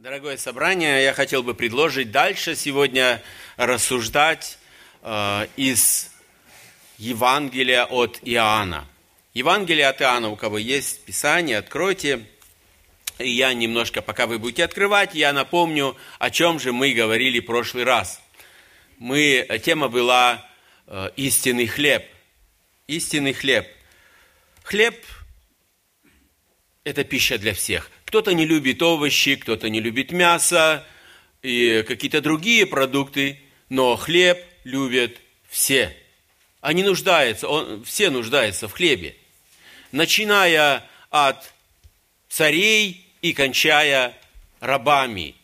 Дорогое собрание, я хотел бы предложить дальше сегодня рассуждать э, из Евангелия от Иоанна. Евангелие от Иоанна, у кого есть Писание, откройте. И я немножко, пока вы будете открывать, я напомню, о чем же мы говорили в прошлый раз. Мы, тема была э, истинный хлеб. Истинный хлеб. Хлеб – это пища для всех – кто-то не любит овощи, кто-то не любит мясо и какие-то другие продукты, но хлеб любят все. Они нуждаются, он, все нуждаются в хлебе. Начиная от царей и кончая рабами.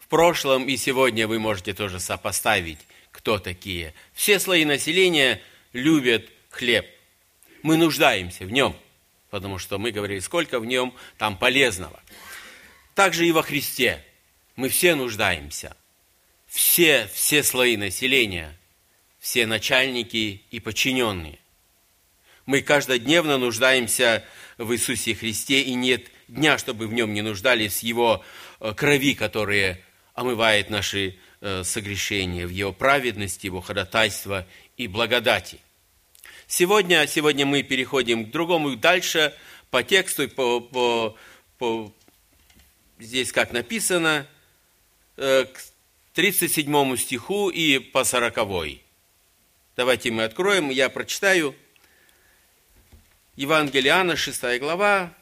В прошлом и сегодня вы можете тоже сопоставить, кто такие. Все слои населения любят хлеб. Мы нуждаемся в нем – потому что мы говорили, сколько в нем там полезного. Также и во Христе мы все нуждаемся. Все, все слои населения, все начальники и подчиненные. Мы каждодневно нуждаемся в Иисусе Христе, и нет дня, чтобы в нем не нуждались Его э, крови, которые омывает наши э, согрешения, в Его праведности, Его ходатайство и благодати. Сегодня, сегодня мы переходим к другому, дальше по тексту, по, по, по, здесь как написано, э, к 37 стиху и по 40. Давайте мы откроем, я прочитаю. Евангелие Иоанна, 6 глава,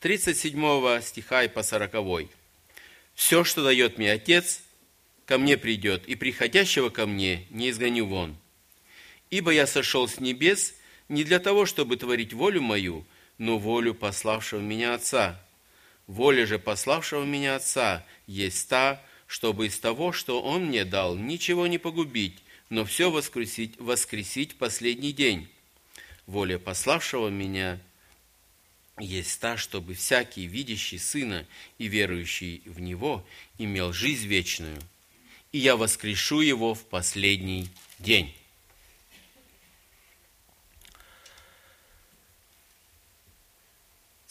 37 стиха и по 40. «Все, что дает мне Отец, ко мне придет, и приходящего ко мне не изгоню вон. Ибо я сошел с небес не для того, чтобы творить волю мою, но волю пославшего меня Отца. Воля же пославшего меня Отца есть та, чтобы из того, что Он мне дал, ничего не погубить, но все воскресить, воскресить в последний день. Воля пославшего меня есть та, чтобы всякий, видящий Сына и верующий в Него, имел жизнь вечную, и я воскрешу его в последний день.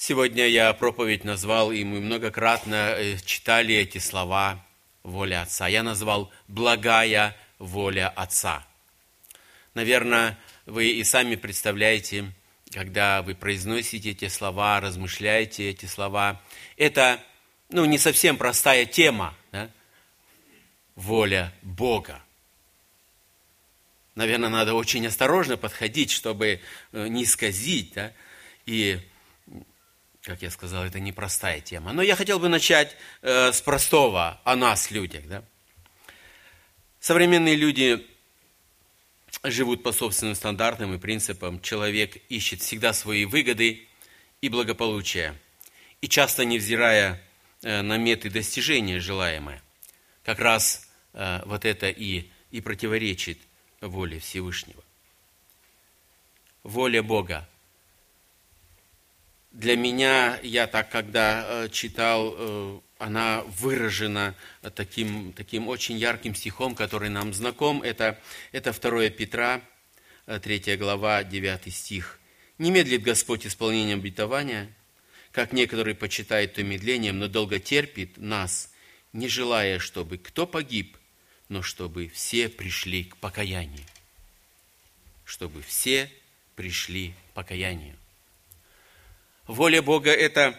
Сегодня я проповедь назвал, и мы многократно э, читали эти слова «воля Отца». Я назвал «благая воля Отца». Наверное, вы и сами представляете, когда вы произносите эти слова, размышляете эти слова, это ну, не совсем простая тема, да? воля Бога. Наверное, надо очень осторожно подходить, чтобы э, не сказить, да? и как я сказал, это непростая тема. Но я хотел бы начать э, с простого о нас, людях. Да? Современные люди живут по собственным стандартам и принципам. Человек ищет всегда свои выгоды и благополучие. И часто невзирая э, на меты достижения желаемое. Как раз э, вот это и, и противоречит воле Всевышнего. Воля Бога для меня, я так когда э, читал, э, она выражена таким, таким очень ярким стихом, который нам знаком. Это, это 2 Петра, 3 э, глава, 9 стих. «Не медлит Господь исполнением обетования, как некоторые почитают то медлением, но долго терпит нас, не желая, чтобы кто погиб, но чтобы все пришли к покаянию». Чтобы все пришли к покаянию. Воля Бога – это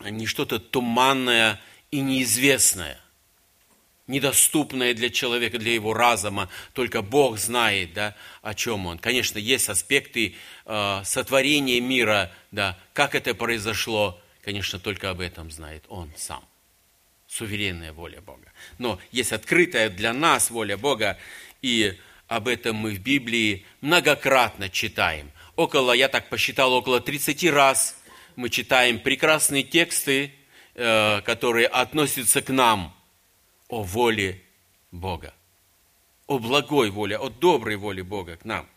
не что-то туманное и неизвестное, недоступное для человека, для его разума. Только Бог знает, да, о чем он. Конечно, есть аспекты э, сотворения мира, да, как это произошло, конечно, только об этом знает он сам. Суверенная воля Бога. Но есть открытая для нас воля Бога, и об этом мы в Библии многократно читаем – около, я так посчитал, около 30 раз мы читаем прекрасные тексты, э, которые относятся к нам о воле Бога, о благой воле, о доброй воле Бога к нам.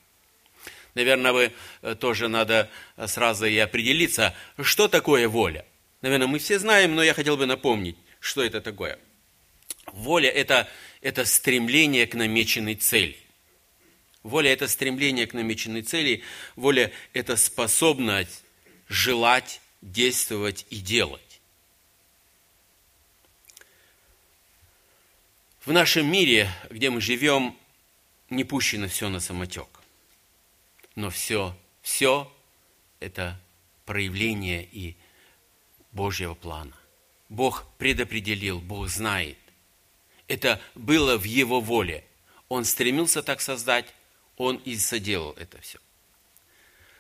Наверное, вы э, тоже надо сразу и определиться, что такое воля. Наверное, мы все знаем, но я хотел бы напомнить, что это такое. Воля это, – это стремление к намеченной цели. Воля – это стремление к намеченной цели. Воля – это способность желать, действовать и делать. В нашем мире, где мы живем, не пущено все на самотек. Но все, все это проявление и Божьего плана. Бог предопределил, Бог знает. Это было в Его воле. Он стремился так создать, Он и соделал это все.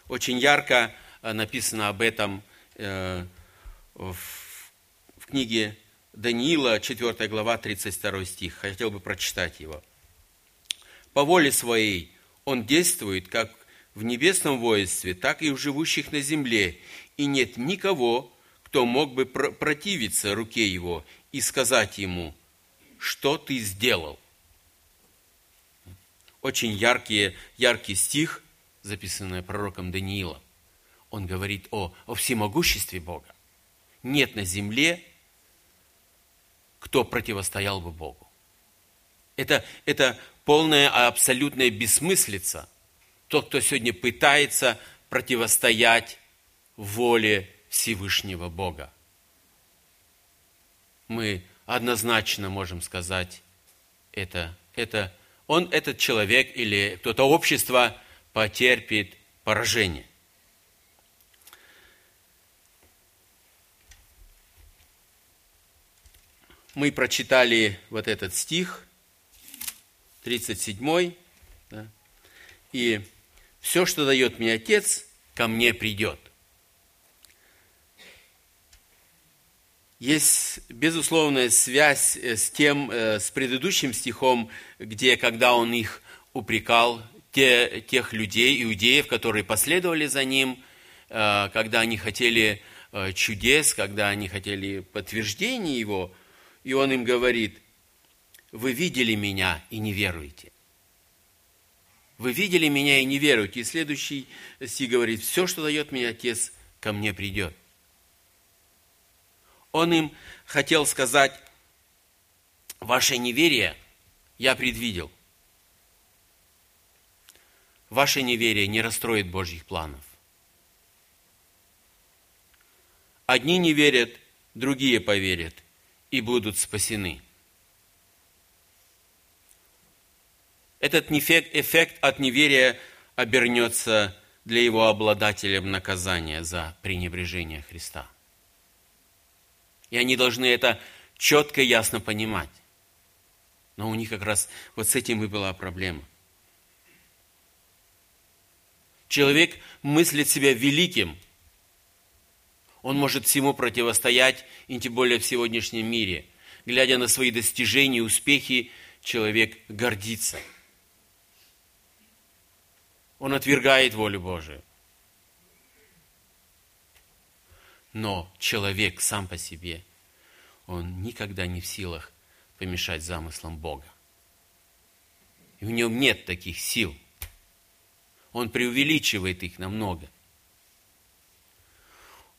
Очень ярко э, написано об этом э, в книге Даниила, 4 глава, 32 стих. Хотел бы прочитать его. «По воле своей он действует как в небесном воинстве, так и в живущих на земле, и нет никого, кто мог бы противиться руке его и сказать ему, что ты сделал». Очень яркий, яркий стих, записанный пророком Даниилом. Он говорит о, о всемогуществе Бога. Нет на земле кто противостоял бы Богу. Это, это полная абсолютная бессмыслица. Тот, кто сегодня пытается противостоять воле Всевышнего Бога. Мы однозначно можем сказать, это, это, он, этот человек или кто-то общество потерпит поражение. мы прочитали вот этот стих, 37, да, и все, что дает мне Отец, ко мне придет. Есть безусловная связь э, с тем, э, с предыдущим стихом, где, когда он их упрекал, те, тех людей, иудеев, которые последовали за ним, э, когда они хотели чудес, когда они хотели подтверждения его – и он им говорит, вы видели меня и не веруете. Вы видели меня и не веруете. И следующий стих говорит, все, что дает мне Отец, ко мне придет. Он им хотел сказать, ваше неверие я предвидел. Ваше неверие не расстроит Божьих планов. Одни не верят, другие поверят и будут спасены. Этот эффект от неверия обернется для его обладателям наказания за пренебрежение Христа. И они должны это четко и ясно понимать. Но у них как раз вот с этим и была проблема. Человек мыслит себя великим, он может всему противостоять, и тем более в сегодняшнем мире. Глядя на свои достижения и успехи, человек гордится. Он отвергает волю Божию. Но человек сам по себе, он никогда не в силах помешать замыслам Бога. И в нем нет таких сил. Он преувеличивает их намного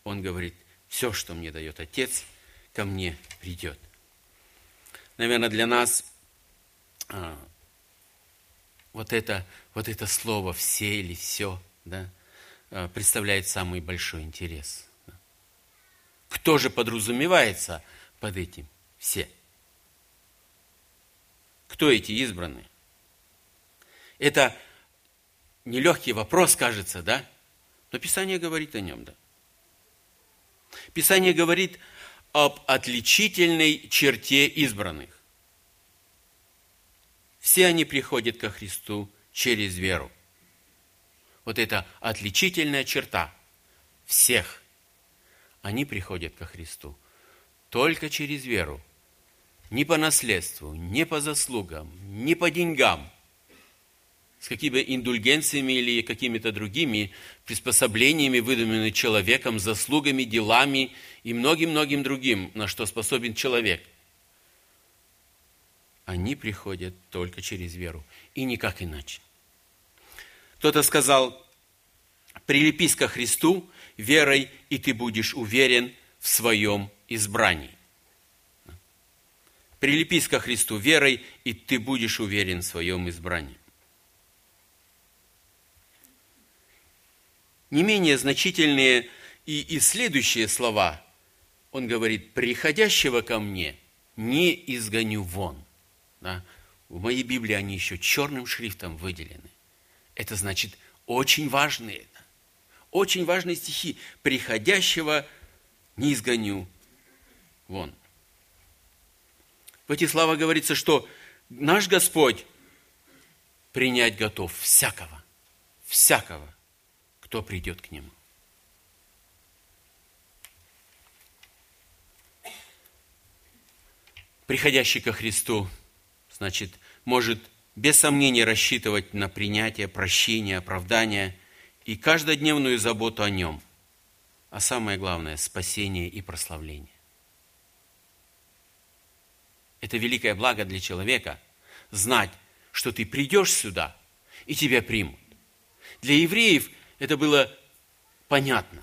он говорит, все, что мне дает Отец, ко мне придет. Наверное, для нас а, вот, это, вот это слово «все» или «все» да, а, представляет самый большой интерес. Кто же подразумевается под этим «все»? Кто эти избранные? Это нелегкий вопрос, кажется, да? Но Писание говорит о нем, да. Писание говорит об отличительной черте избранных. Все они приходят ко Христу через веру. Вот это отличительная черта всех. Они приходят ко Христу только через веру. Не по наследству, не по заслугам, не по деньгам – с какими индульгенциями или какими-то другими приспособлениями, выдуманными человеком, заслугами, делами и многим-многим другим, на что способен человек. Они приходят только через веру и никак иначе. Кто-то сказал, прилепись ко Христу верой, и ты будешь уверен в своем избрании. Прилепись ко Христу верой, и ты будешь уверен в своем избрании. не менее значительные и, и следующие слова. Он говорит, приходящего ко мне не изгоню вон. Да? В моей Библии они еще черным шрифтом выделены. Это значит очень важные, очень важные стихи. Приходящего не изгоню вон. В этих словах говорится, что наш Господь принять готов всякого, всякого, кто придет к Нему. Приходящий ко Христу, значит, может без сомнения рассчитывать на принятие, прощение, оправдание и каждодневную заботу о Нем, а самое главное – спасение и прославление. Это великое благо для человека – знать, что ты придешь сюда, и тебя примут. Для евреев это было понятно.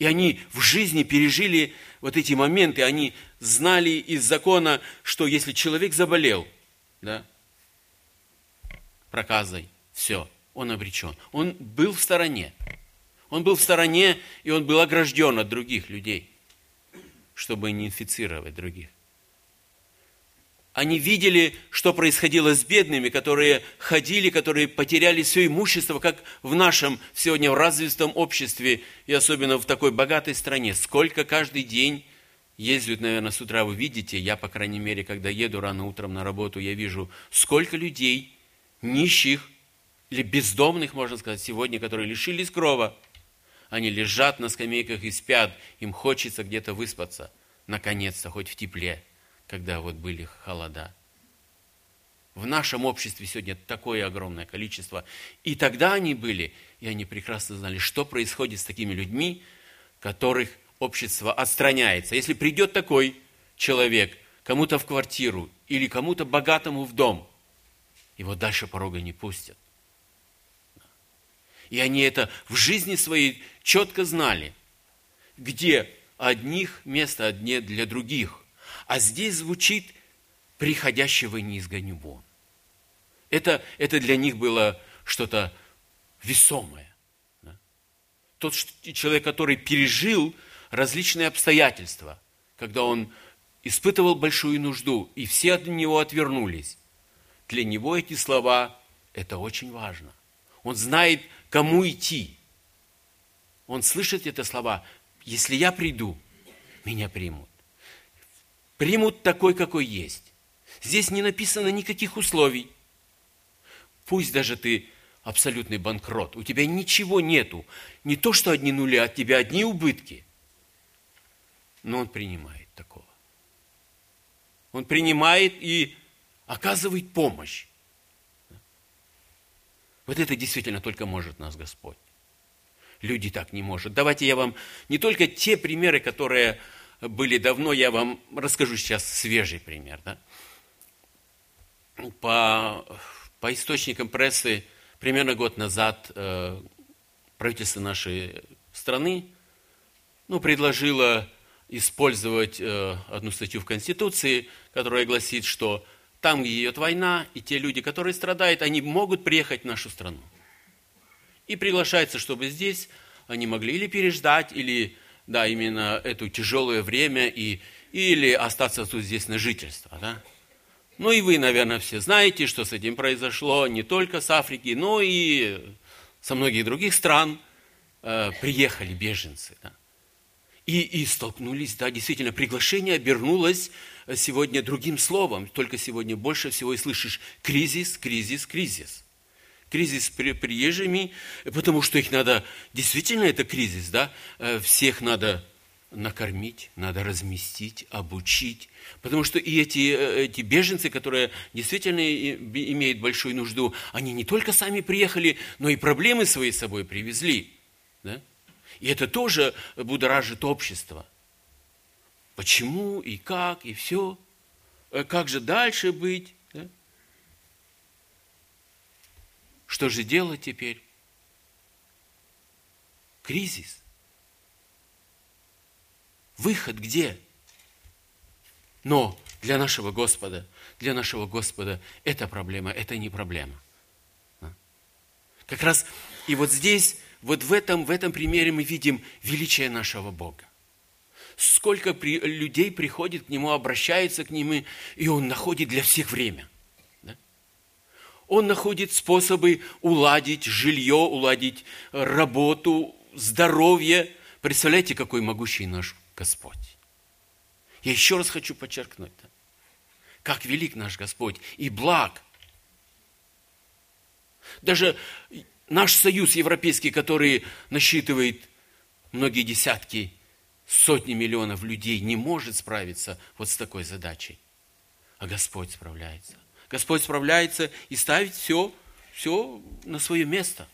И они в жизни пережили вот эти моменты, они знали из закона, что если человек заболел, да, проказой, все, он обречен. Он был в стороне. Он был в стороне, и он был огражден от других людей, чтобы не инфицировать других. Они видели, что происходило с бедными, которые ходили, которые потеряли все имущество, как в нашем сегодня в развитом обществе и особенно в такой богатой стране. Сколько каждый день ездят, наверное, с утра вы видите, я, по крайней мере, когда еду рано утром на работу, я вижу, сколько людей, нищих или бездомных, можно сказать, сегодня, которые лишились крова. Они лежат на скамейках и спят, им хочется где-то выспаться, наконец-то, хоть в тепле когда вот были холода. В нашем обществе сегодня такое огромное количество. И тогда они были, и они прекрасно знали, что происходит с такими людьми, которых общество отстраняется. Если придет такой человек кому-то в квартиру или кому-то богатому в дом, его дальше порога не пустят. И они это в жизни своей четко знали, где одних место, одни для других. А здесь звучит «приходящего не изгоню вон». Это, это для них было что-то весомое. Да? Тот человек, который пережил различные обстоятельства, когда он испытывал большую нужду, и все от него отвернулись. Для него эти слова – это очень важно. Он знает, кому идти. Он слышит эти слова. Если я приду, меня примут примут такой, какой есть. Здесь не написано никаких условий. Пусть даже ты абсолютный банкрот, у тебя ничего нету. Не то, что одни нули, от тебя одни убытки. Но он принимает такого. Он принимает и оказывает помощь. Вот это действительно только может нас Господь. Люди так не может. Давайте я вам не только те примеры, которые были давно, я вам расскажу сейчас свежий пример. Да? По, по источникам прессы, примерно год назад э, правительство нашей страны ну, предложило использовать э, одну статью в Конституции, которая гласит, что там, где идет война, и те люди, которые страдают, они могут приехать в нашу страну. И приглашается, чтобы здесь они могли или переждать, или да, именно это тяжелое время и, или остаться тут здесь на жительство. Да? Ну и вы, наверное, все знаете, что с этим произошло не только с Африки, но и со многих других стран э, приехали беженцы. Да? И, и столкнулись, да, действительно, приглашение обернулось сегодня другим словом. Только сегодня больше всего и слышишь кризис, кризис, кризис кризис с приезжими, потому что их надо, действительно это кризис, да, э, всех надо накормить, надо разместить, обучить. Потому что и эти, э, эти беженцы, которые действительно имеют большую нужду, они не только сами приехали, но и проблемы свои с собой привезли. Да? И это тоже будоражит общество. Почему и как, и все. Э, как же дальше быть? Что же делать теперь? Кризис. Выход где? Но для нашего Господа, для нашего Господа это проблема, это не проблема. Как раз и вот здесь, вот в этом, в этом примере мы видим величие нашего Бога. сколько при, людей приходит к Нему, обращается к Нему, и Он находит для всех время. Да? Он находит способы уладить жилье, уладить работу, здоровье. Представляете, какой могущий наш Господь. Я еще раз хочу подчеркнуть, да? как велик наш Господь и благ. Даже наш союз европейский, который насчитывает многие десятки, сотни миллионов людей, не может справиться вот с такой задачей. А Господь справляется. Господь справляется и ставит все, все на свое место.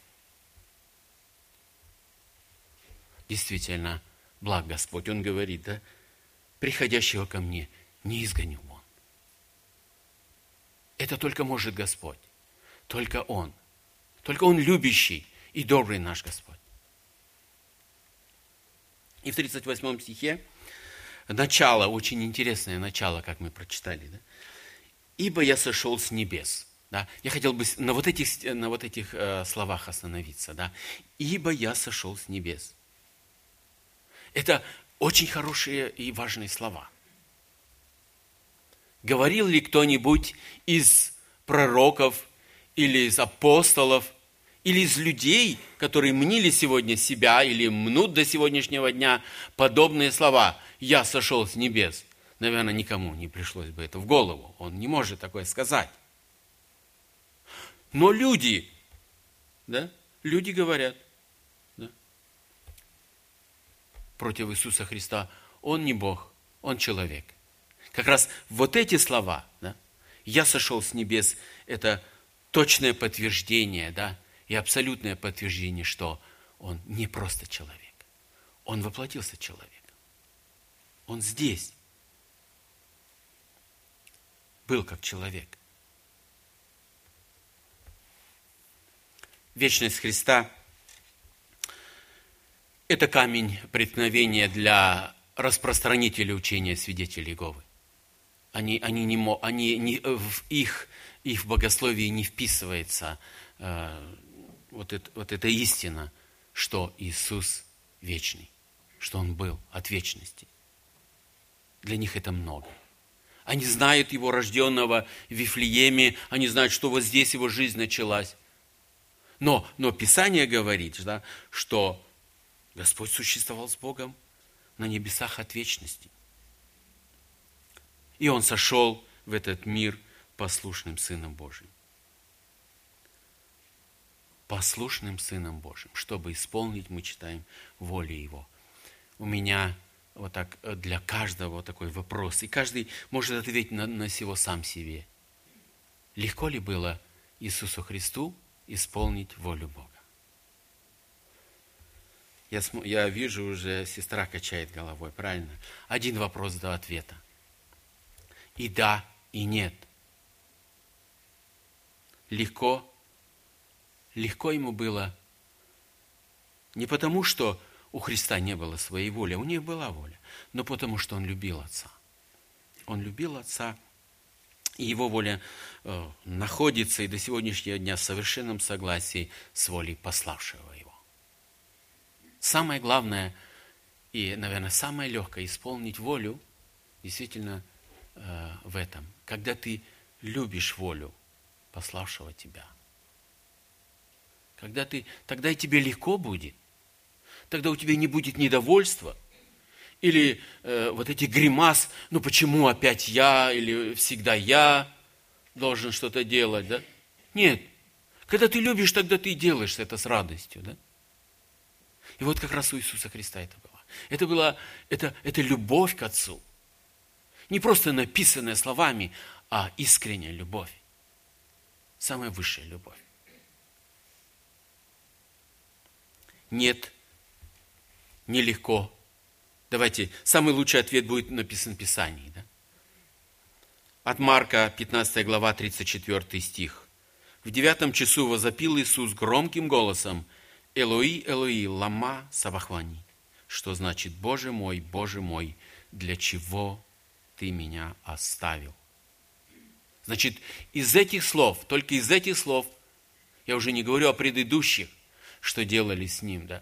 Действительно, благ Господь. Он говорит, да, приходящего ко мне не изгоню вон. Это только может Господь. Только Он. Только Он любящий и добрый наш Господь. И в 38 стихе начало, очень интересное начало, как мы прочитали. Да? «Ибо я сошел с небес». Да? Я хотел бы на вот этих, на вот этих э, словах остановиться. Да? «Ибо я сошел с небес». Это очень хорошие и важные слова. Говорил ли кто-нибудь из пророков или из апостолов, или из людей, которые мнили сегодня себя или мнут до сегодняшнего дня подобные слова «Я сошел с небес», наверное, никому не пришлось бы это в голову. Он не может такое сказать. Но люди, да, люди говорят, против Иисуса Христа, он не Бог, он человек. Как раз вот эти слова, да, «Я сошел с небес» – это точное подтверждение, да, и абсолютное подтверждение, что он не просто человек. Он воплотился человеком. Он здесь. Был как человек. Вечность Христа – это камень преткновения для распространителей учения свидетелей Иеговы. Они, они не, они не, в их, их богословии не вписывается э, вот, это, вот эта истина, что Иисус вечный, что Он был от вечности. Для них это много. Они знают Его рожденного в Вифлееме, они знают, что вот здесь Его жизнь началась. Но, но Писание говорит, да, что Господь существовал с Богом на небесах от вечности. И Он сошел в этот мир послушным Сыном Божьим. Послушным Сыном Божьим, чтобы исполнить, мы читаем, волю Его. У меня вот так для каждого вот такой вопрос, и каждый может ответить на, на сего сам себе. Легко ли было Иисусу Христу исполнить волю Бога? Я, я вижу уже, сестра качает головой, правильно? Один вопрос до ответа. И да, и нет. Легко, легко ему было не потому, что у Христа не было своей воли, у них была воля, но потому, что он любил Отца. Он любил Отца, и его воля э, находится и до сегодняшнего дня в совершенном согласии с волей пославшего его. Самое главное и, наверное, самое легкое исполнить волю действительно э, в этом, когда ты любишь волю пославшего тебя. Когда ты, тогда и тебе легко будет. Тогда у тебя не будет недовольства или э, вот эти гримас, ну почему опять я или всегда я должен что-то делать, да? Нет. Когда ты любишь, тогда ты делаешь это с радостью, да? И вот как раз у Иисуса Христа это было. Это была это, это любовь к Отцу. Не просто написанная словами, а искренняя любовь. Самая высшая любовь. Нет, нелегко. Давайте, самый лучший ответ будет написан в Писании. Да? От Марка, 15 глава, 34 стих. В девятом часу возопил Иисус громким голосом – Элои, Элои, лама сабахвани, что значит, Боже мой, Боже мой, для чего ты меня оставил? Значит, из этих слов, только из этих слов, я уже не говорю о предыдущих, что делали с ним, да,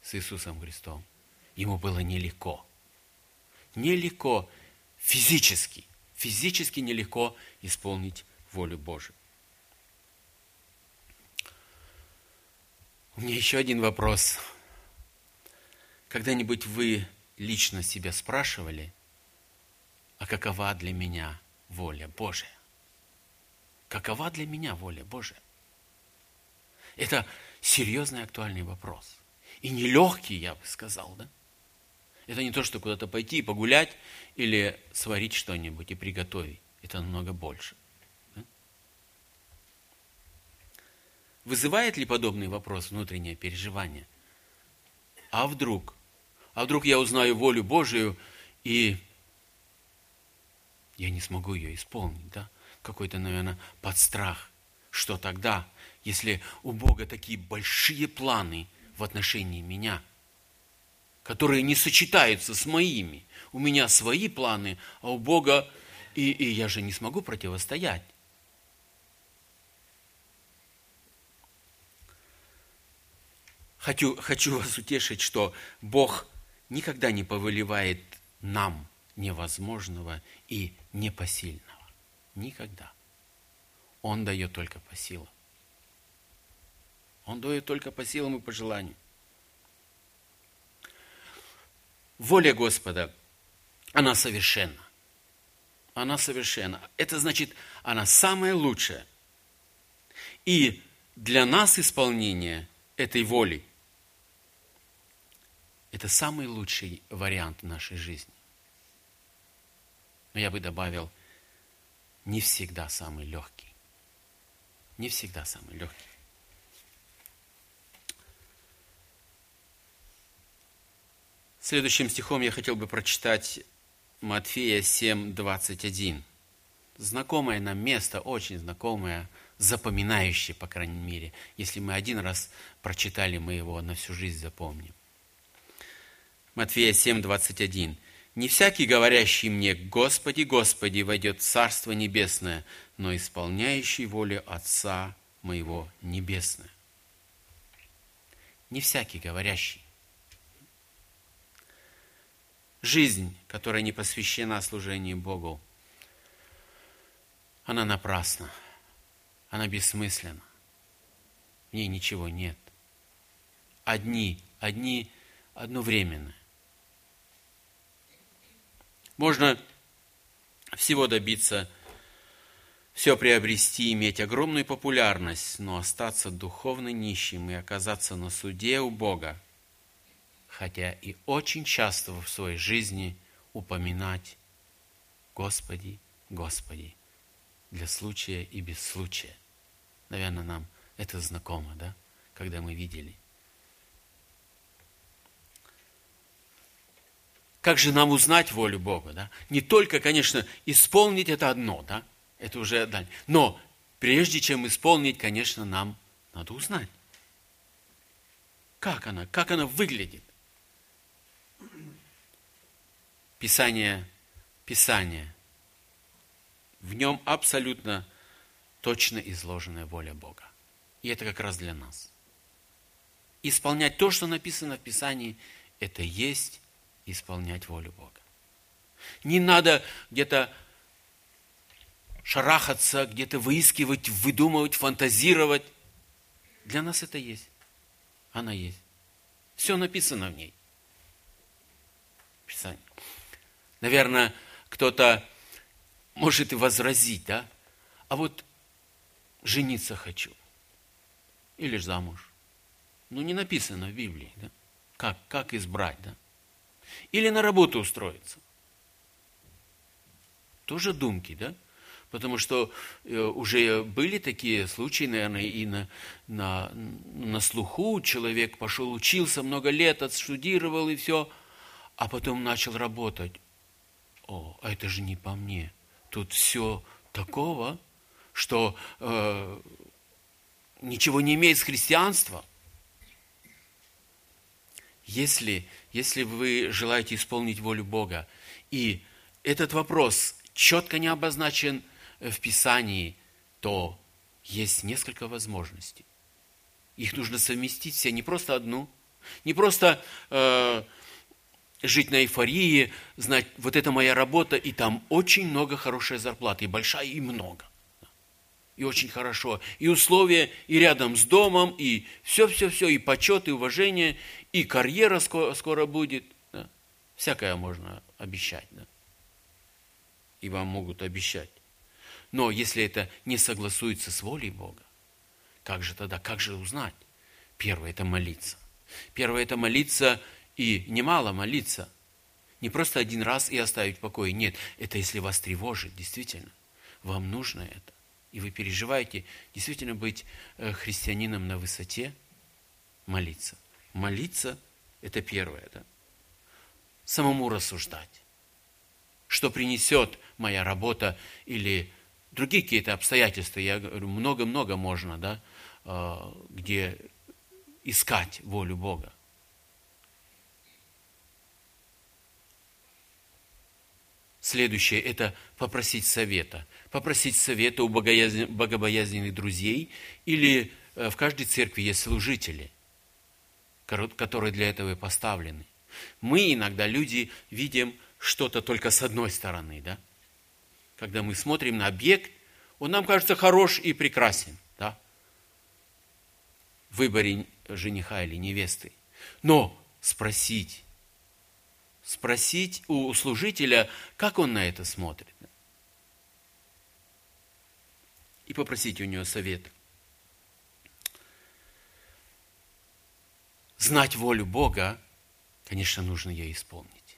с Иисусом Христом. Ему было нелегко. нелегко физически, физически нелегко исполнить волю Божию. У меня еще один вопрос. Когда-нибудь вы лично себя спрашивали, а какова для меня воля Божия? Какова для меня воля Божия? Это серьезный актуальный вопрос. И нелегкий, я бы сказал, да? Это не то, что куда-то пойти и погулять или сварить что-нибудь и приготовить. Это намного больше. Да? Вызывает ли подобный вопрос внутреннее переживание? А вдруг? А вдруг я узнаю волю Божию и я не смогу ее исполнить, да? Какой-то, наверное, подстрах. Что тогда, если у Бога такие большие планы в отношении меня, которые не сочетаются с моими? У меня свои планы, а у Бога, и, и я же не смогу противостоять. Хочу, хочу вас утешить, что Бог никогда не повелевает нам невозможного и непосильного. Никогда. Он дает только по силам. Он дает только по силам и по желанию. Воля Господа, она совершенна. Она совершенна. Это значит, она самая лучшая. И для нас исполнение этой воли – это самый лучший вариант нашей жизни. Но я бы добавил, не всегда самый легкий. Не всегда самый легкий. Следующим стихом я хотел бы прочитать Матфея 7, 21. Знакомое нам место, очень знакомое, запоминающее, по крайней мере. Если мы один раз прочитали, мы его на всю жизнь запомним. Матфея 7, 21. Не всякий, говорящий мне, Господи, Господи, войдет в Царство Небесное, но исполняющий волю Отца моего Небесное. Не всякий, говорящий. Жизнь, которая не посвящена служению Богу, она напрасна, она бессмысленна. В ней ничего нет. Одни, одни, одновременно. Можно всего добиться, все приобрести, иметь огромную популярность, но остаться духовно нищим и оказаться на суде у Бога, хотя и очень часто в своей жизни упоминать Господи, Господи, для случая и без случая. Наверное, нам это знакомо, да, когда мы видели Как же нам узнать волю Бога? Да? Не только, конечно, исполнить это одно, да? это уже дальше. Но прежде чем исполнить, конечно, нам надо узнать. Как она, как она выглядит. Писание, Писание. В нем абсолютно точно изложенная воля Бога. И это как раз для нас. Исполнять то, что написано в Писании, это есть исполнять волю Бога. Не надо где-то шарахаться, где-то выискивать, выдумывать, фантазировать. Для нас это есть. Она есть. Все написано в ней. Писание. Наверное, кто-то может и возразить, да? А вот жениться хочу. Или замуж. Ну, не написано в Библии, да? Как, как избрать, да? Или на работу устроиться. Тоже думки, да? Потому что э, уже были такие случаи, наверное, и на, на, на слуху. Человек пошел, учился много лет, отстудировал и все, а потом начал работать. О, а это же не по мне. Тут все такого, что э, ничего не имеет с христианством. Если, если вы желаете исполнить волю Бога, и этот вопрос четко не обозначен в Писании, то есть несколько возможностей. Их нужно совместить все, не просто одну, не просто э, жить на эйфории, знать, вот это моя работа, и там очень много хорошей зарплаты, и большая, и много. И очень хорошо. И условия, и рядом с домом, и все-все-все, и почет, и уважение, и карьера скоро, скоро будет. Да? Всякое можно обещать. Да? И вам могут обещать. Но если это не согласуется с волей Бога, как же тогда, как же узнать? Первое – это молиться. Первое – это молиться и немало молиться. Не просто один раз и оставить в покое. Нет, это если вас тревожит, действительно. Вам нужно это. И вы переживаете действительно быть э, христианином на высоте, молиться. Молиться – это первое. Да? Самому рассуждать. Что принесет моя работа или другие какие-то обстоятельства. Я говорю, много-много можно, да, э, где искать волю Бога. Следующее – это попросить совета. Попросить совета у богобоязненных друзей или э, в каждой церкви есть служители, которые для этого и поставлены. Мы иногда, люди, видим что-то только с одной стороны, да? Когда мы смотрим на объект, он нам кажется хорош и прекрасен, да? В выборе жениха или невесты. Но спросить, спросить у служителя, как он на это смотрит. И попросить у него совет. Знать волю Бога, конечно, нужно ей исполнить.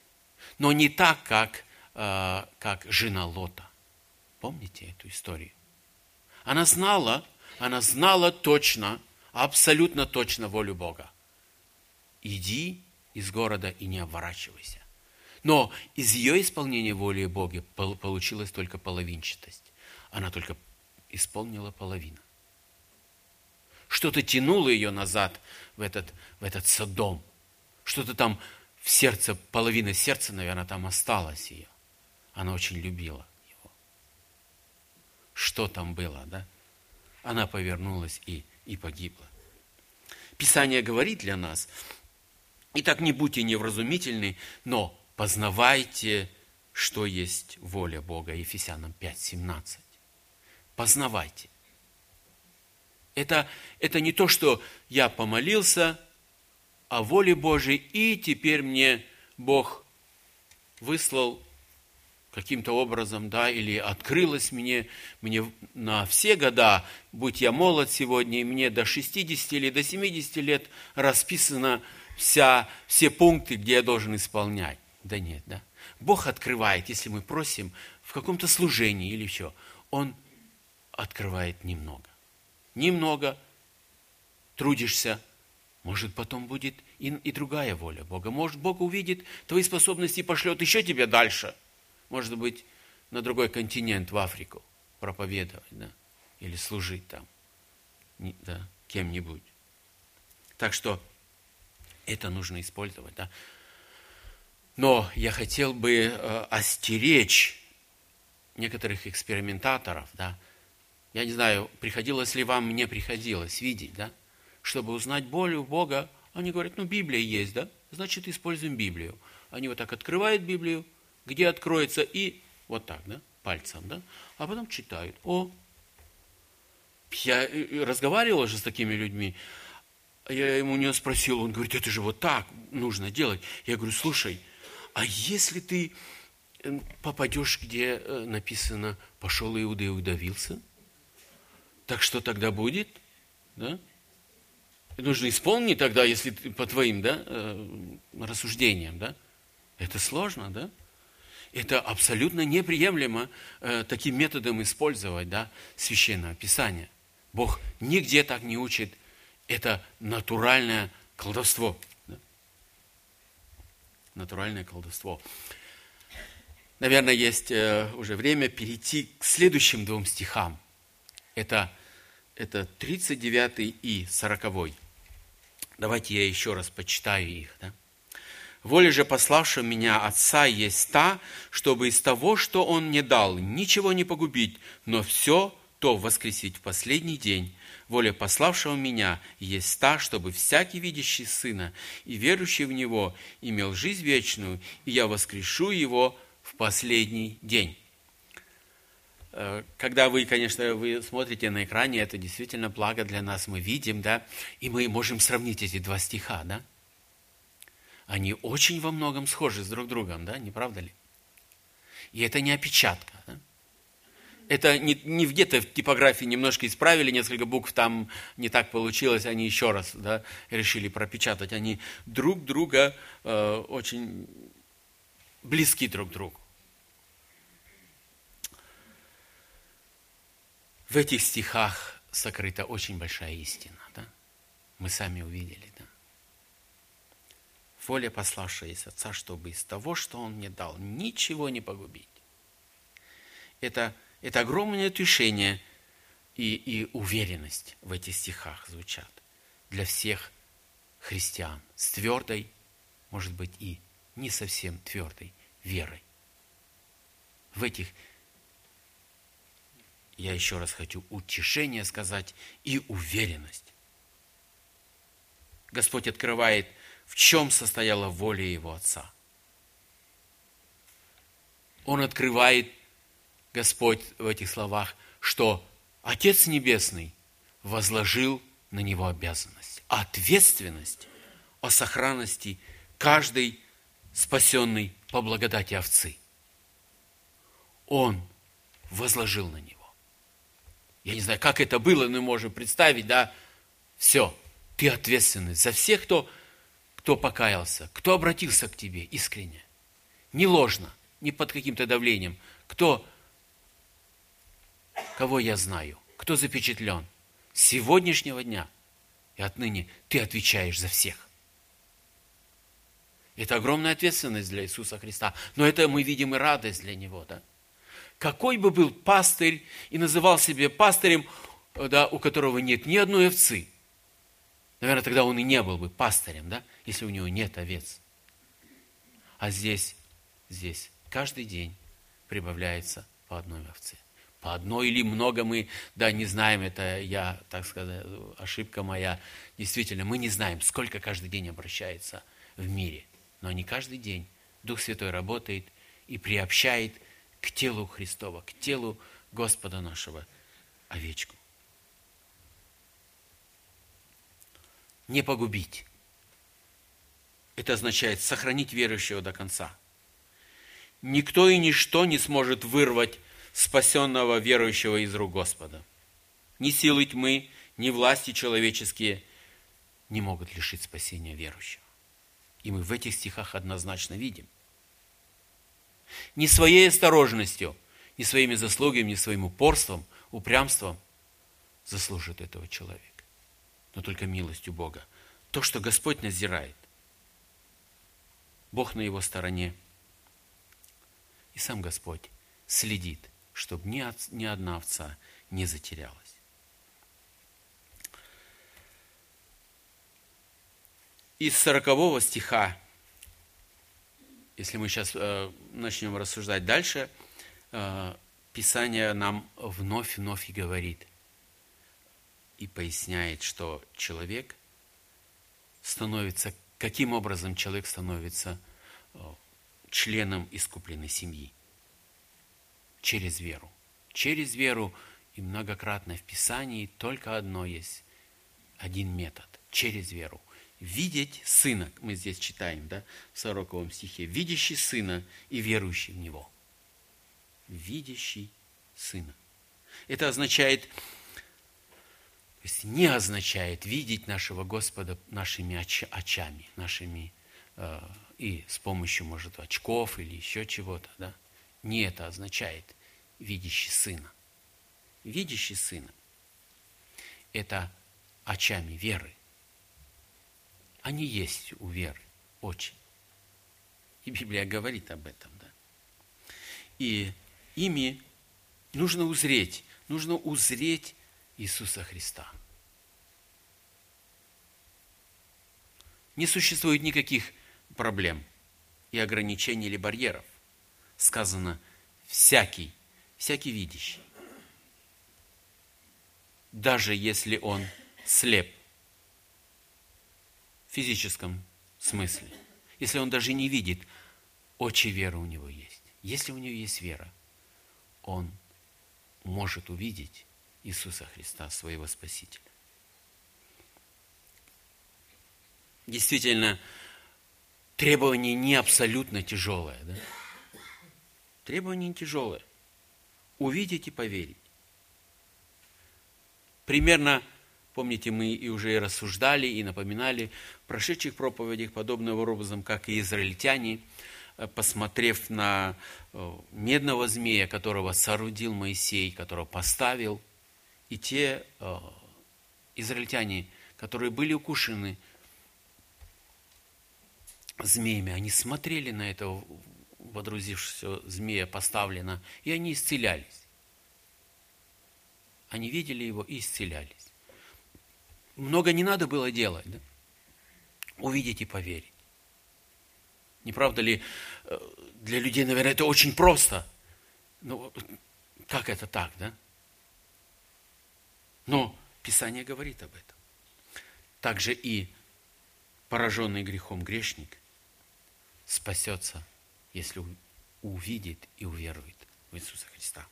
Но не так, как, э, как жена Лота. Помните эту историю? Она знала, она знала точно, абсолютно точно волю Бога. Иди из города и не обворачивайся. Но из ее исполнения воли Бога получилась только половинчатость. Она только исполнила половину. Что-то тянуло ее назад в этот, в этот Содом. Что-то там в сердце, половина сердца, наверное, там осталось ее. Она очень любила его. Что там было, да? Она повернулась и, и погибла. Писание говорит для нас, Итак, не будьте невразумительны, но познавайте, что есть воля Бога. Ефесянам 5:17. Познавайте. Это, это не то, что я помолился о воле Божьей, и теперь мне Бог выслал каким-то образом, да, или открылось мне, мне на все года, будь я молод сегодня, и мне до 60 или до 70 лет расписано вся, все пункты, где я должен исполнять. Да нет, да. Бог открывает, если мы просим в каком-то служении или еще, Он открывает немного. Немного трудишься, может, потом будет и, и другая воля Бога. Может, Бог увидит твои способности и пошлет еще тебя дальше. Может быть, на другой континент, в Африку, проповедовать, да, или служить там, да, кем-нибудь. Так что это нужно использовать. Да? Но я хотел бы э, остеречь некоторых экспериментаторов, да, я не знаю, приходилось ли вам, мне приходилось видеть, да, чтобы узнать боль у Бога, они говорят, ну, Библия есть, да, значит, используем Библию. Они вот так открывают Библию, где откроется, и вот так, да, пальцем, да, а потом читают. О, я э, разговаривал уже с такими людьми, я ему у него спросил, он говорит, это же вот так нужно делать. Я говорю, слушай, а если ты э, попадешь, где э, написано, пошел Иуда и удавился, так что тогда будет? Да? Нужно исполнить тогда, если ты, по твоим да, э, рассуждениям. Да? Это сложно, да? Это абсолютно неприемлемо э, таким методом использовать да, священное писание. Бог нигде так не учит это натуральное колдовство. Натуральное колдовство. Наверное, есть э, уже время перейти к следующим двум стихам. Это, это 39 и 40. Давайте я еще раз почитаю их. Да? Воля же пославшего меня Отца есть та, чтобы из того, что Он мне дал, ничего не погубить, но все кто воскресить в последний день, воля пославшего меня есть та, чтобы всякий видящий Сына и верующий в Него имел жизнь вечную, и я воскрешу его в последний день. Э, когда вы, конечно, вы смотрите на экране, это действительно благо для нас, мы видим, да, и мы можем сравнить эти два стиха, да. Они очень во многом схожи с друг другом, да, не правда ли? И это не опечатка, да? Это не, не где-то в типографии немножко исправили, несколько букв там не так получилось, они еще раз да, решили пропечатать. Они друг друга э, очень близки друг к другу. В этих стихах сокрыта очень большая истина. Да? Мы сами увидели. Да? Воля пославшая из Отца, чтобы из того, что Он мне дал, ничего не погубить. Это, это огромное утешение и, и уверенность в этих стихах звучат для всех христиан с твердой, может быть, и не совсем твердой верой. В этих я еще раз хочу утешение сказать и уверенность. Господь открывает, в чем состояла воля Его Отца. Он открывает, Господь, в этих словах, что Отец Небесный возложил на Него обязанность, ответственность о сохранности каждой спасенной по благодати овцы. Он возложил на Него. Я не знаю, как это было, но мы можем представить, да, все, ты ответственный за всех, кто, кто покаялся, кто обратился к тебе искренне, не ложно, не под каким-то давлением, кто, кого я знаю, кто запечатлен. С сегодняшнего дня и отныне ты отвечаешь за всех. Это огромная ответственность для Иисуса Христа. Но это мы видим и радость для Него, да? какой бы был пастырь и называл себя пастырем, да, у которого нет ни одной овцы, наверное, тогда он и не был бы пастырем, да, если у него нет овец. А здесь, здесь каждый день прибавляется по одной овце. По одной или много мы, да, не знаем, это я, так сказать, ошибка моя. Действительно, мы не знаем, сколько каждый день обращается в мире. Но не каждый день Дух Святой работает и приобщает к телу Христова, к телу Господа нашего, овечку. Не погубить. Это означает сохранить верующего до конца. Никто и ничто не сможет вырвать спасенного верующего из рук Господа. Ни силы тьмы, ни власти человеческие не могут лишить спасения верующего. И мы в этих стихах однозначно видим, ни своей осторожностью, ни своими заслугами, ни своим упорством, упрямством заслужит этого человека. Но только милостью Бога. То, что Господь назирает. Бог на его стороне. И сам Господь следит, чтобы ни, ни одна овца не затерялась. Из сорокового стиха если мы сейчас э, начнем рассуждать дальше, э, Писание нам вновь и вновь и говорит и поясняет, что человек становится, каким образом человек становится э, членом искупленной семьи. Через веру. Через веру и многократно в Писании только одно есть, один метод. Через веру – видеть Сына, мы здесь читаем, да, в 40 стихе, видящий Сына и верующий в Него. Видящий Сына. Это означает, то есть не означает видеть нашего Господа нашими очами, нашими, э, и с помощью, может, очков или еще чего-то, да. Не это означает видящий Сына. Видящий Сына – это очами веры – они есть у веры, очень. И Библия говорит об этом, да. И ими нужно узреть, нужно узреть Иисуса Христа. Не существует никаких проблем и ограничений или барьеров. Сказано «всякий», «всякий видящий». даже если он слеп в физическом смысле, если он даже не видит, очи веры у него есть. Если у него есть вера, он может увидеть Иисуса Христа, своего Спасителя. Действительно, требование не абсолютно тяжелое. Да? Требование не тяжелое. Увидеть и поверить. Примерно, помните, мы и уже рассуждали, и напоминали в прошедших проповедях подобным образом, как и израильтяне, э, посмотрев на э, медного змея, которого соорудил Моисей, которого поставил, и те э, израильтяне, которые были укушены змеями, они смотрели на этого водрузившегося змея поставлено, и они исцелялись. Они видели его и исцелялись. Много не надо было делать, да? Увидеть и поверить. Не правда ли, э, для людей, наверное, это очень просто. Ну, как это так, да? Но Писание говорит об этом. Также и пораженный грехом грешник спасется, если увидит и уверует в Иисуса Христа.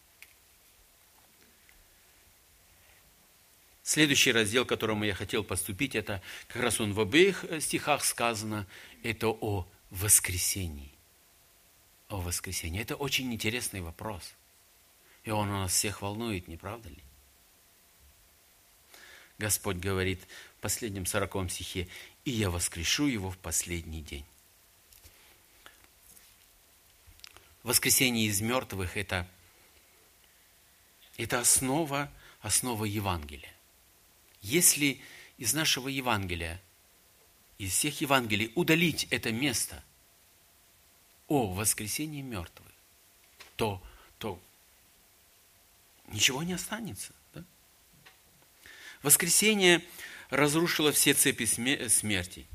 Следующий раздел, к которому я хотел поступить, это как раз он в обеих э, стихах сказано, это о воскресении. О воскресении. Это очень интересный вопрос. И он у нас всех волнует, не правда ли? Господь говорит в последнем сороковом стихе, «И я воскрешу его в последний день». Воскресение из мертвых – это, это основа, основа Евангелия. Если из нашего Евангелия, из всех Евангелий удалить это место о воскресении мертвых, то, то ничего не останется. Да? Воскресение разрушило все цепи смерти,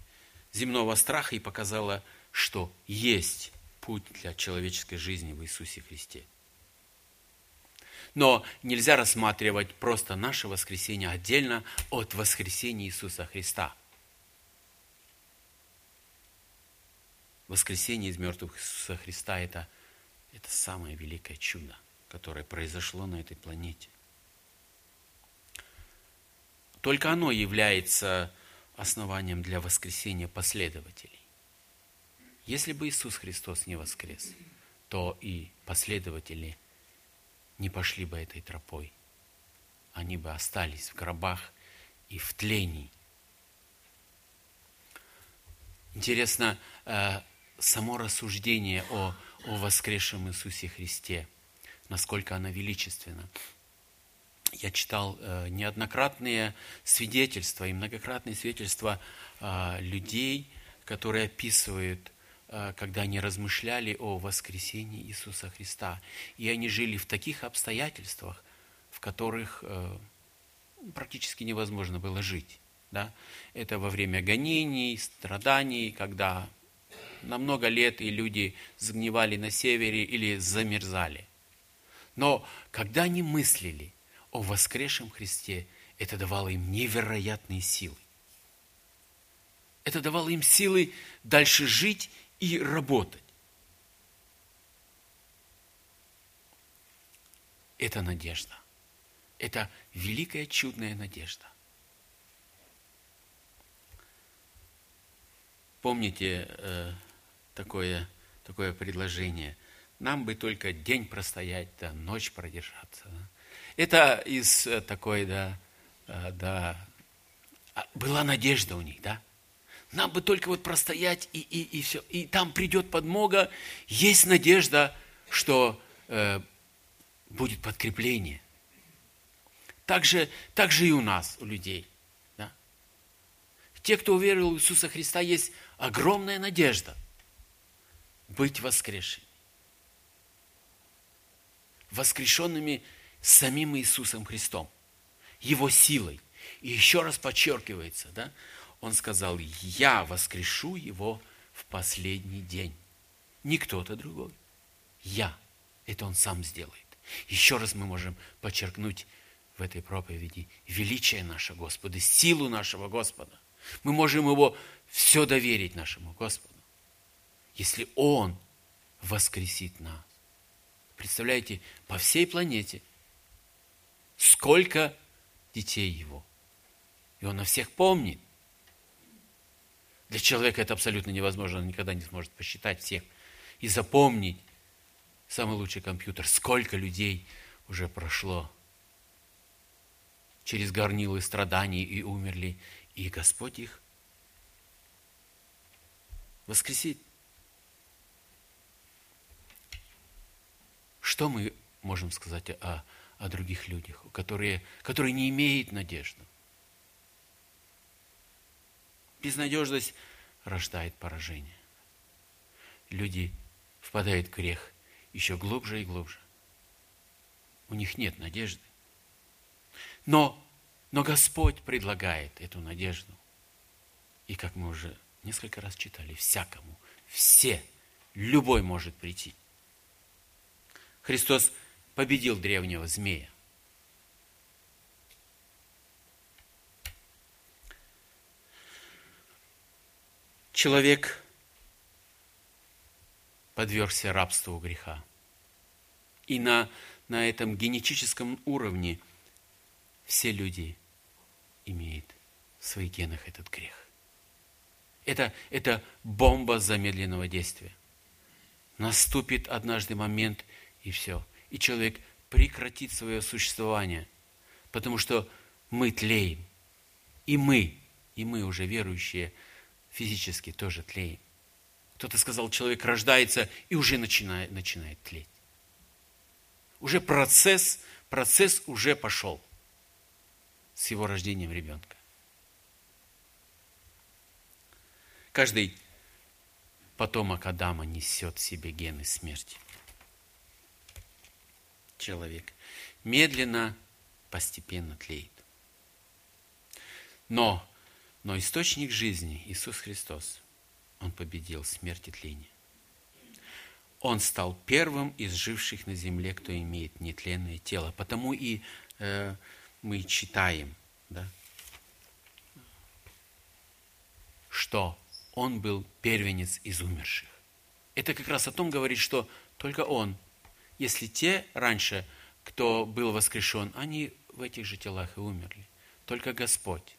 земного страха и показало, что есть путь для человеческой жизни в Иисусе Христе – но нельзя рассматривать просто наше воскресение отдельно от воскресения Иисуса Христа. Воскресение из мертвых Иисуса Христа это, – это самое великое чудо, которое произошло на этой планете. Только оно является основанием для воскресения последователей. Если бы Иисус Христос не воскрес, то и последователи – не пошли бы этой тропой. Они бы остались в гробах и в тлении. Интересно, э, само рассуждение о, о воскресшем Иисусе Христе, насколько оно величественно. Я читал э, неоднократные свидетельства и многократные свидетельства э, людей, которые описывают когда они размышляли о воскресении Иисуса Христа. И они жили в таких обстоятельствах, в которых э, практически невозможно было жить. Да? Это во время гонений, страданий, когда на много лет и люди сгнивали на севере или замерзали. Но когда они мыслили о воскресшем Христе, это давало им невероятные силы. Это давало им силы дальше жить и работать. Это надежда. Это великая чудная надежда. Помните э, такое, такое предложение? Нам бы только день простоять, да ночь продержаться. Это из э, такой, да, э, да, а, была надежда у них, да? Нам бы только вот простоять и, и, и все. И там придет подмога. Есть надежда, что э, будет подкрепление. Так же, так же и у нас, у людей. Да? Те, кто уверовал в Иисуса Христа, есть огромная надежда быть воскресшими. Воскрешенными самим Иисусом Христом, Его силой. И еще раз подчеркивается, да, он сказал, я воскрешу его в последний день. Не кто-то другой. Я. Это он сам сделает. Еще раз мы можем подчеркнуть в этой проповеди величие нашего Господа, силу нашего Господа. Мы можем Его все доверить нашему Господу, если Он воскресит нас. Представляете, по всей планете сколько детей Его. И Он на всех помнит. Для человека это абсолютно невозможно, он никогда не сможет посчитать всех и запомнить самый лучший компьютер. Сколько людей уже прошло через горнилы страданий и умерли, и Господь их воскресит. Что мы можем сказать о, о других людях, которые, которые не имеют надежды? Безнадежность рождает поражение. Люди впадают в грех еще глубже и глубже. У них нет надежды. Но, но Господь предлагает эту надежду. И как мы уже несколько раз читали, всякому, все, любой может прийти. Христос победил древнего змея. Человек подвергся рабству греха. И на, на этом генетическом уровне все люди имеют в своих генах этот грех. Это, это бомба замедленного действия. Наступит однажды момент, и все. И человек прекратит свое существование, потому что мы тлеем. И мы, и мы уже верующие – физически тоже тлеем. Кто-то сказал, человек рождается и уже начинает, начинает тлеть. Уже процесс, процесс уже пошел с его рождением ребенка. Каждый потомок Адама несет в себе гены смерти. Человек медленно, постепенно тлеет. Но но источник жизни, Иисус Христос, Он победил смерть и тление. Он стал первым из живших на земле, кто имеет нетленное тело. Потому и э, мы читаем, да, что он был первенец из умерших. Это как раз о том говорит, что только он, если те раньше, кто был воскрешен, они в этих же телах и умерли. Только Господь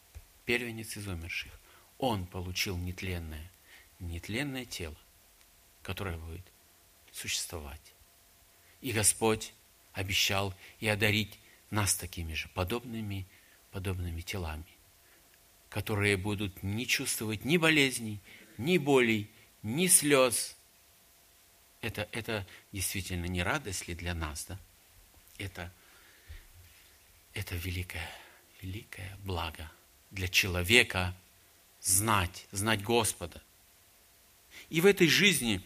первенец из умерших, он получил нетленное, нетленное тело, которое будет существовать. И Господь обещал и одарить нас такими же подобными, подобными телами, которые будут не чувствовать ни болезней, ни болей, ни слез. Это, это действительно не радость ли для нас, да? Это, это великое, великое благо – для человека знать, знать Господа. И в этой жизни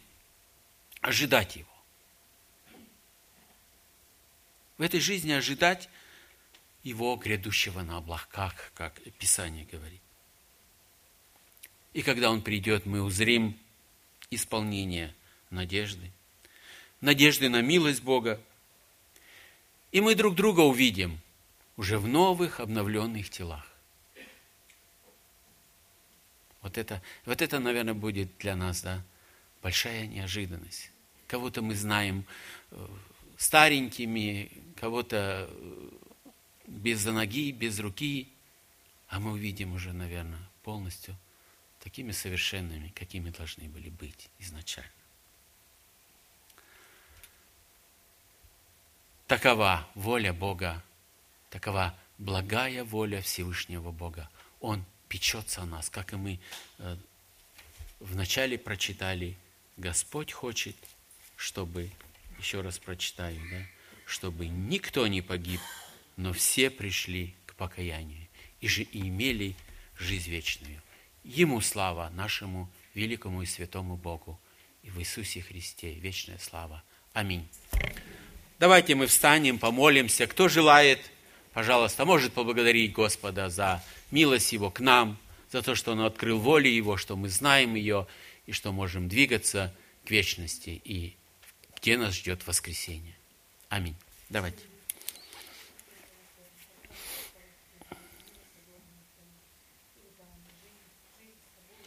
ожидать Его. В этой жизни ожидать Его грядущего на облаках, как Писание говорит. И когда Он придет, мы узрим исполнение надежды, надежды на милость Бога, и мы друг друга увидим уже в новых обновленных телах. Вот это, вот это, наверное, будет для нас да, большая неожиданность. Кого-то мы знаем э, старенькими, кого-то э, без ноги, без руки, а мы увидим уже, наверное, полностью такими совершенными, какими должны были быть изначально. Такова воля Бога, такова благая воля Всевышнего Бога. Он печется о нас, как и мы э, вначале прочитали. Господь хочет, чтобы, еще раз прочитаю, да, чтобы никто не погиб, но все пришли к покаянию и же имели жизнь вечную. Ему слава, нашему великому и святому Богу, и в Иисусе Христе вечная слава. Аминь. Давайте мы встанем, помолимся. Кто желает, пожалуйста, может поблагодарить Господа за милость Его к нам, за то, что Он открыл волю Его, что мы знаем ее и что можем двигаться к вечности и где нас ждет воскресение. Аминь. Давайте.